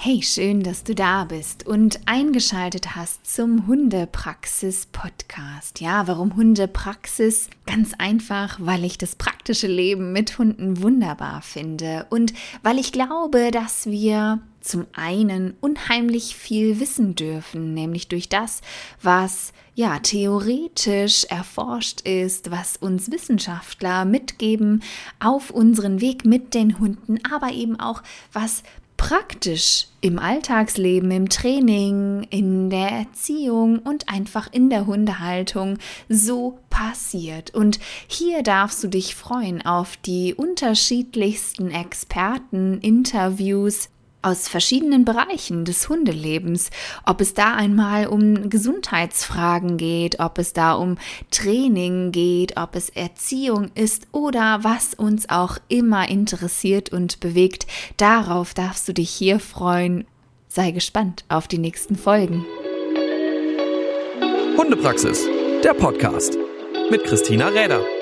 Hey, schön, dass du da bist und eingeschaltet hast zum Hundepraxis Podcast. Ja, warum Hundepraxis? Ganz einfach, weil ich das praktische Leben mit Hunden wunderbar finde und weil ich glaube, dass wir zum einen unheimlich viel wissen dürfen, nämlich durch das, was ja theoretisch erforscht ist, was uns Wissenschaftler mitgeben auf unseren Weg mit den Hunden, aber eben auch was praktisch im Alltagsleben, im Training, in der Erziehung und einfach in der Hundehaltung so passiert. Und hier darfst du dich freuen auf die unterschiedlichsten Experten, Interviews, aus verschiedenen Bereichen des Hundelebens, ob es da einmal um Gesundheitsfragen geht, ob es da um Training geht, ob es Erziehung ist oder was uns auch immer interessiert und bewegt, darauf darfst du dich hier freuen. Sei gespannt auf die nächsten Folgen. Hundepraxis, der Podcast mit Christina Räder.